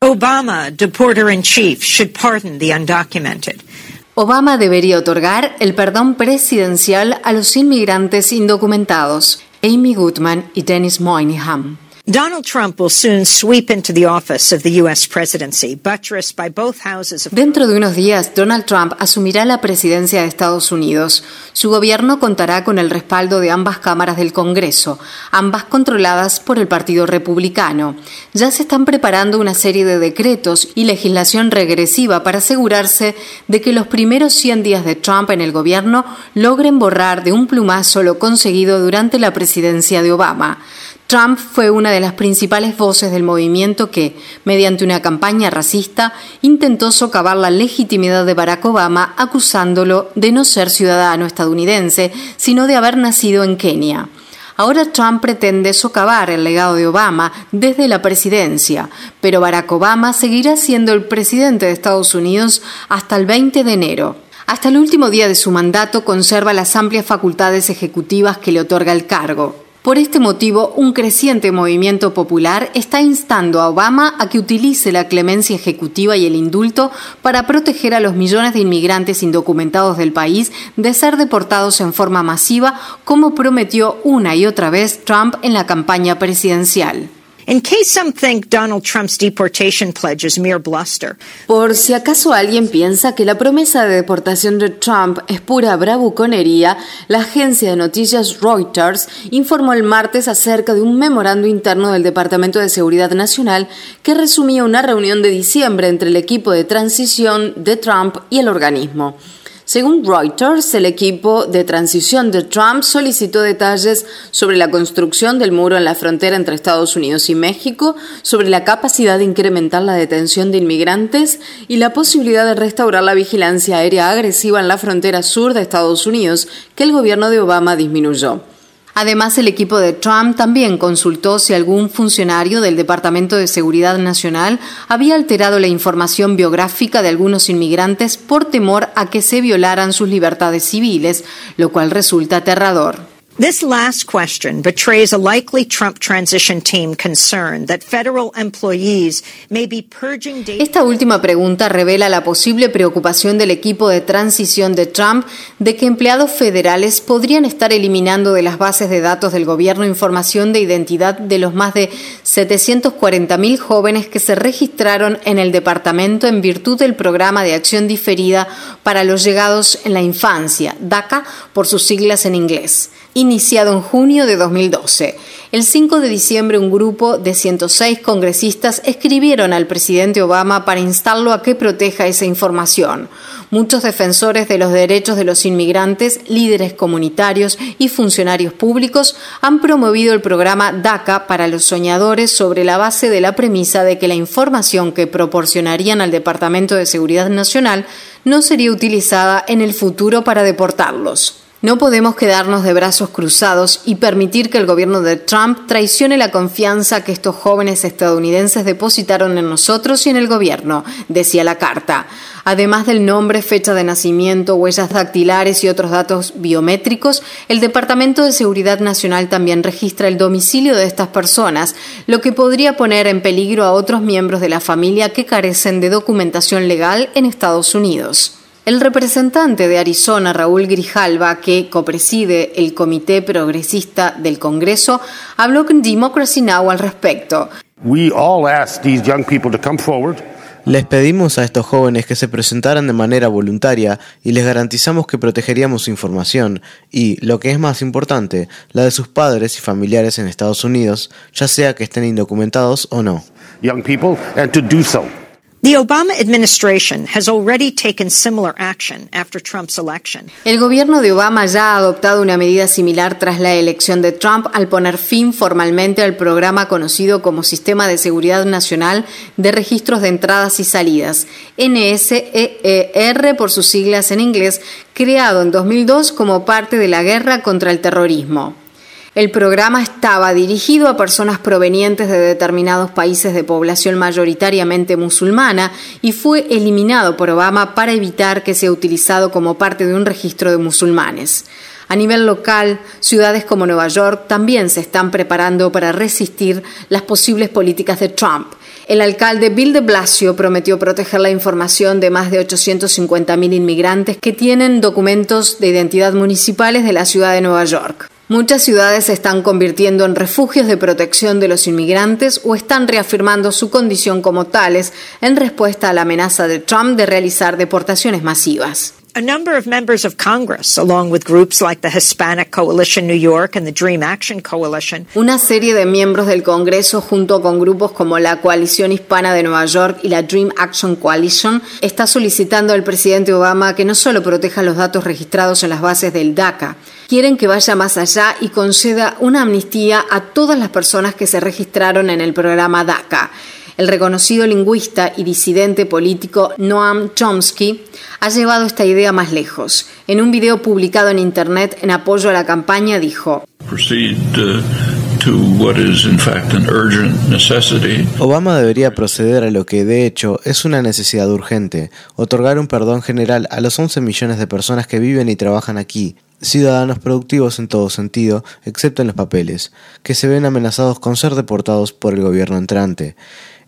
Obama, deporter in chief, should pardon the undocumented. Obama debería otorgar el perdón presidencial a los inmigrantes indocumentados. Amy Goodman y Dennis Moynihan. Donald Trump will soon sweep into the office of the U.S. presidency, buttressed by both houses of Dentro de unos días, Donald Trump asumirá la presidencia de Estados Unidos. Su gobierno contará con el respaldo de ambas cámaras del Congreso, ambas controladas por el Partido Republicano. Ya se están preparando una serie de decretos y legislación regresiva para asegurarse de que los primeros 100 días de Trump en el gobierno logren borrar de un plumazo lo conseguido durante la presidencia de Obama. Trump fue una de las principales voces del movimiento que, mediante una campaña racista, intentó socavar la legitimidad de Barack Obama acusándolo de no ser ciudadano estadounidense, sino de haber nacido en Kenia. Ahora Trump pretende socavar el legado de Obama desde la presidencia, pero Barack Obama seguirá siendo el presidente de Estados Unidos hasta el 20 de enero. Hasta el último día de su mandato conserva las amplias facultades ejecutivas que le otorga el cargo. Por este motivo, un creciente movimiento popular está instando a Obama a que utilice la clemencia ejecutiva y el indulto para proteger a los millones de inmigrantes indocumentados del país de ser deportados en forma masiva, como prometió una y otra vez Trump en la campaña presidencial. In case some think Donald Trump's deportation pledge is mere bluster. Por si acaso alguien piensa que la promesa de deportación de Trump es pura bravuconería, la agencia de noticias Reuters informó el martes acerca de un memorando interno del Departamento de Seguridad Nacional que resumía una reunión de diciembre entre el equipo de transición de Trump y el organismo. Según Reuters, el equipo de transición de Trump solicitó detalles sobre la construcción del muro en la frontera entre Estados Unidos y México, sobre la capacidad de incrementar la detención de inmigrantes y la posibilidad de restaurar la vigilancia aérea agresiva en la frontera sur de Estados Unidos, que el gobierno de Obama disminuyó. Además, el equipo de Trump también consultó si algún funcionario del Departamento de Seguridad Nacional había alterado la información biográfica de algunos inmigrantes por temor a que se violaran sus libertades civiles, lo cual resulta aterrador. This last question betrays a likely Trump transition team concern that federal employees may be purging data. Esta última pregunta revela la posible preocupación del equipo de transición de Trump de que empleados federales podrían estar eliminando de las bases de datos del gobierno información de identidad de los más de 740.000 jóvenes que se registraron en el departamento en virtud del programa de acción diferida para los llegados en la infancia, DACA por sus siglas en inglés iniciado en junio de 2012. El 5 de diciembre un grupo de 106 congresistas escribieron al presidente Obama para instarlo a que proteja esa información. Muchos defensores de los derechos de los inmigrantes, líderes comunitarios y funcionarios públicos han promovido el programa DACA para los soñadores sobre la base de la premisa de que la información que proporcionarían al Departamento de Seguridad Nacional no sería utilizada en el futuro para deportarlos. No podemos quedarnos de brazos cruzados y permitir que el gobierno de Trump traicione la confianza que estos jóvenes estadounidenses depositaron en nosotros y en el gobierno, decía la carta. Además del nombre, fecha de nacimiento, huellas dactilares y otros datos biométricos, el Departamento de Seguridad Nacional también registra el domicilio de estas personas, lo que podría poner en peligro a otros miembros de la familia que carecen de documentación legal en Estados Unidos. El representante de Arizona, Raúl Grijalva, que copreside el Comité Progresista del Congreso, habló con Democracy Now! al respecto. Les pedimos a estos jóvenes que se presentaran de manera voluntaria y les garantizamos que protegeríamos su información y, lo que es más importante, la de sus padres y familiares en Estados Unidos, ya sea que estén indocumentados o no. Young people, and to do so. El gobierno de Obama ya ha adoptado una medida similar tras la elección de Trump al poner fin formalmente al programa conocido como Sistema de Seguridad Nacional de Registros de Entradas y Salidas, NSER por sus siglas en inglés, creado en 2002 como parte de la guerra contra el terrorismo. El programa estaba dirigido a personas provenientes de determinados países de población mayoritariamente musulmana y fue eliminado por Obama para evitar que sea utilizado como parte de un registro de musulmanes. A nivel local, ciudades como Nueva York también se están preparando para resistir las posibles políticas de Trump. El alcalde Bill de Blasio prometió proteger la información de más de 850.000 inmigrantes que tienen documentos de identidad municipales de la ciudad de Nueva York. Muchas ciudades se están convirtiendo en refugios de protección de los inmigrantes o están reafirmando su condición como tales en respuesta a la amenaza de Trump de realizar deportaciones masivas. A number of members of Congress, along with groups like the Hispanic Coalition New York and the Dream Action Coalition, Una serie de miembros del Congreso, junto con grupos como la Coalición Hispana de Nueva York y la Dream Action Coalition, está solicitando al presidente Obama que no solo proteja los datos registrados en las bases del DACA, quieren que vaya más allá y conceda una amnistía a todas las personas que se registraron en el programa DACA. El reconocido lingüista y disidente político Noam Chomsky ha llevado esta idea más lejos. En un video publicado en Internet en apoyo a la campaña dijo, Obama debería proceder a lo que de hecho es una necesidad urgente, otorgar un perdón general a los 11 millones de personas que viven y trabajan aquí, ciudadanos productivos en todo sentido, excepto en los papeles, que se ven amenazados con ser deportados por el gobierno entrante.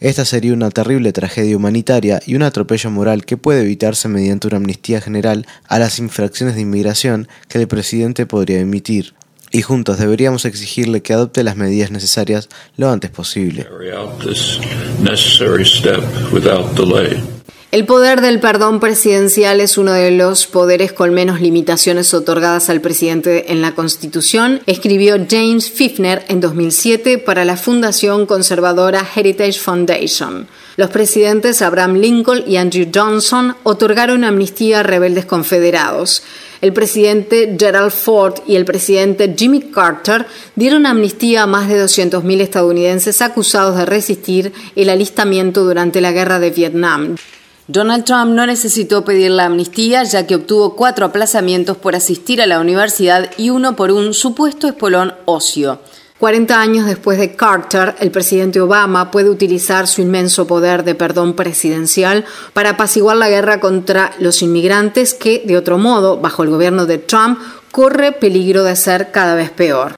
Esta sería una terrible tragedia humanitaria y un atropello moral que puede evitarse mediante una amnistía general a las infracciones de inmigración que el presidente podría emitir. Y juntos deberíamos exigirle que adopte las medidas necesarias lo antes posible. El poder del perdón presidencial es uno de los poderes con menos limitaciones otorgadas al presidente en la Constitución, escribió James Fifner en 2007 para la Fundación Conservadora Heritage Foundation. Los presidentes Abraham Lincoln y Andrew Johnson otorgaron amnistía a rebeldes confederados. El presidente Gerald Ford y el presidente Jimmy Carter dieron amnistía a más de 200.000 estadounidenses acusados de resistir el alistamiento durante la guerra de Vietnam. Donald Trump no necesitó pedir la amnistía ya que obtuvo cuatro aplazamientos por asistir a la universidad y uno por un supuesto espolón ocio. 40 años después de Carter, el presidente Obama puede utilizar su inmenso poder de perdón presidencial para apaciguar la guerra contra los inmigrantes que, de otro modo, bajo el gobierno de Trump, corre peligro de ser cada vez peor.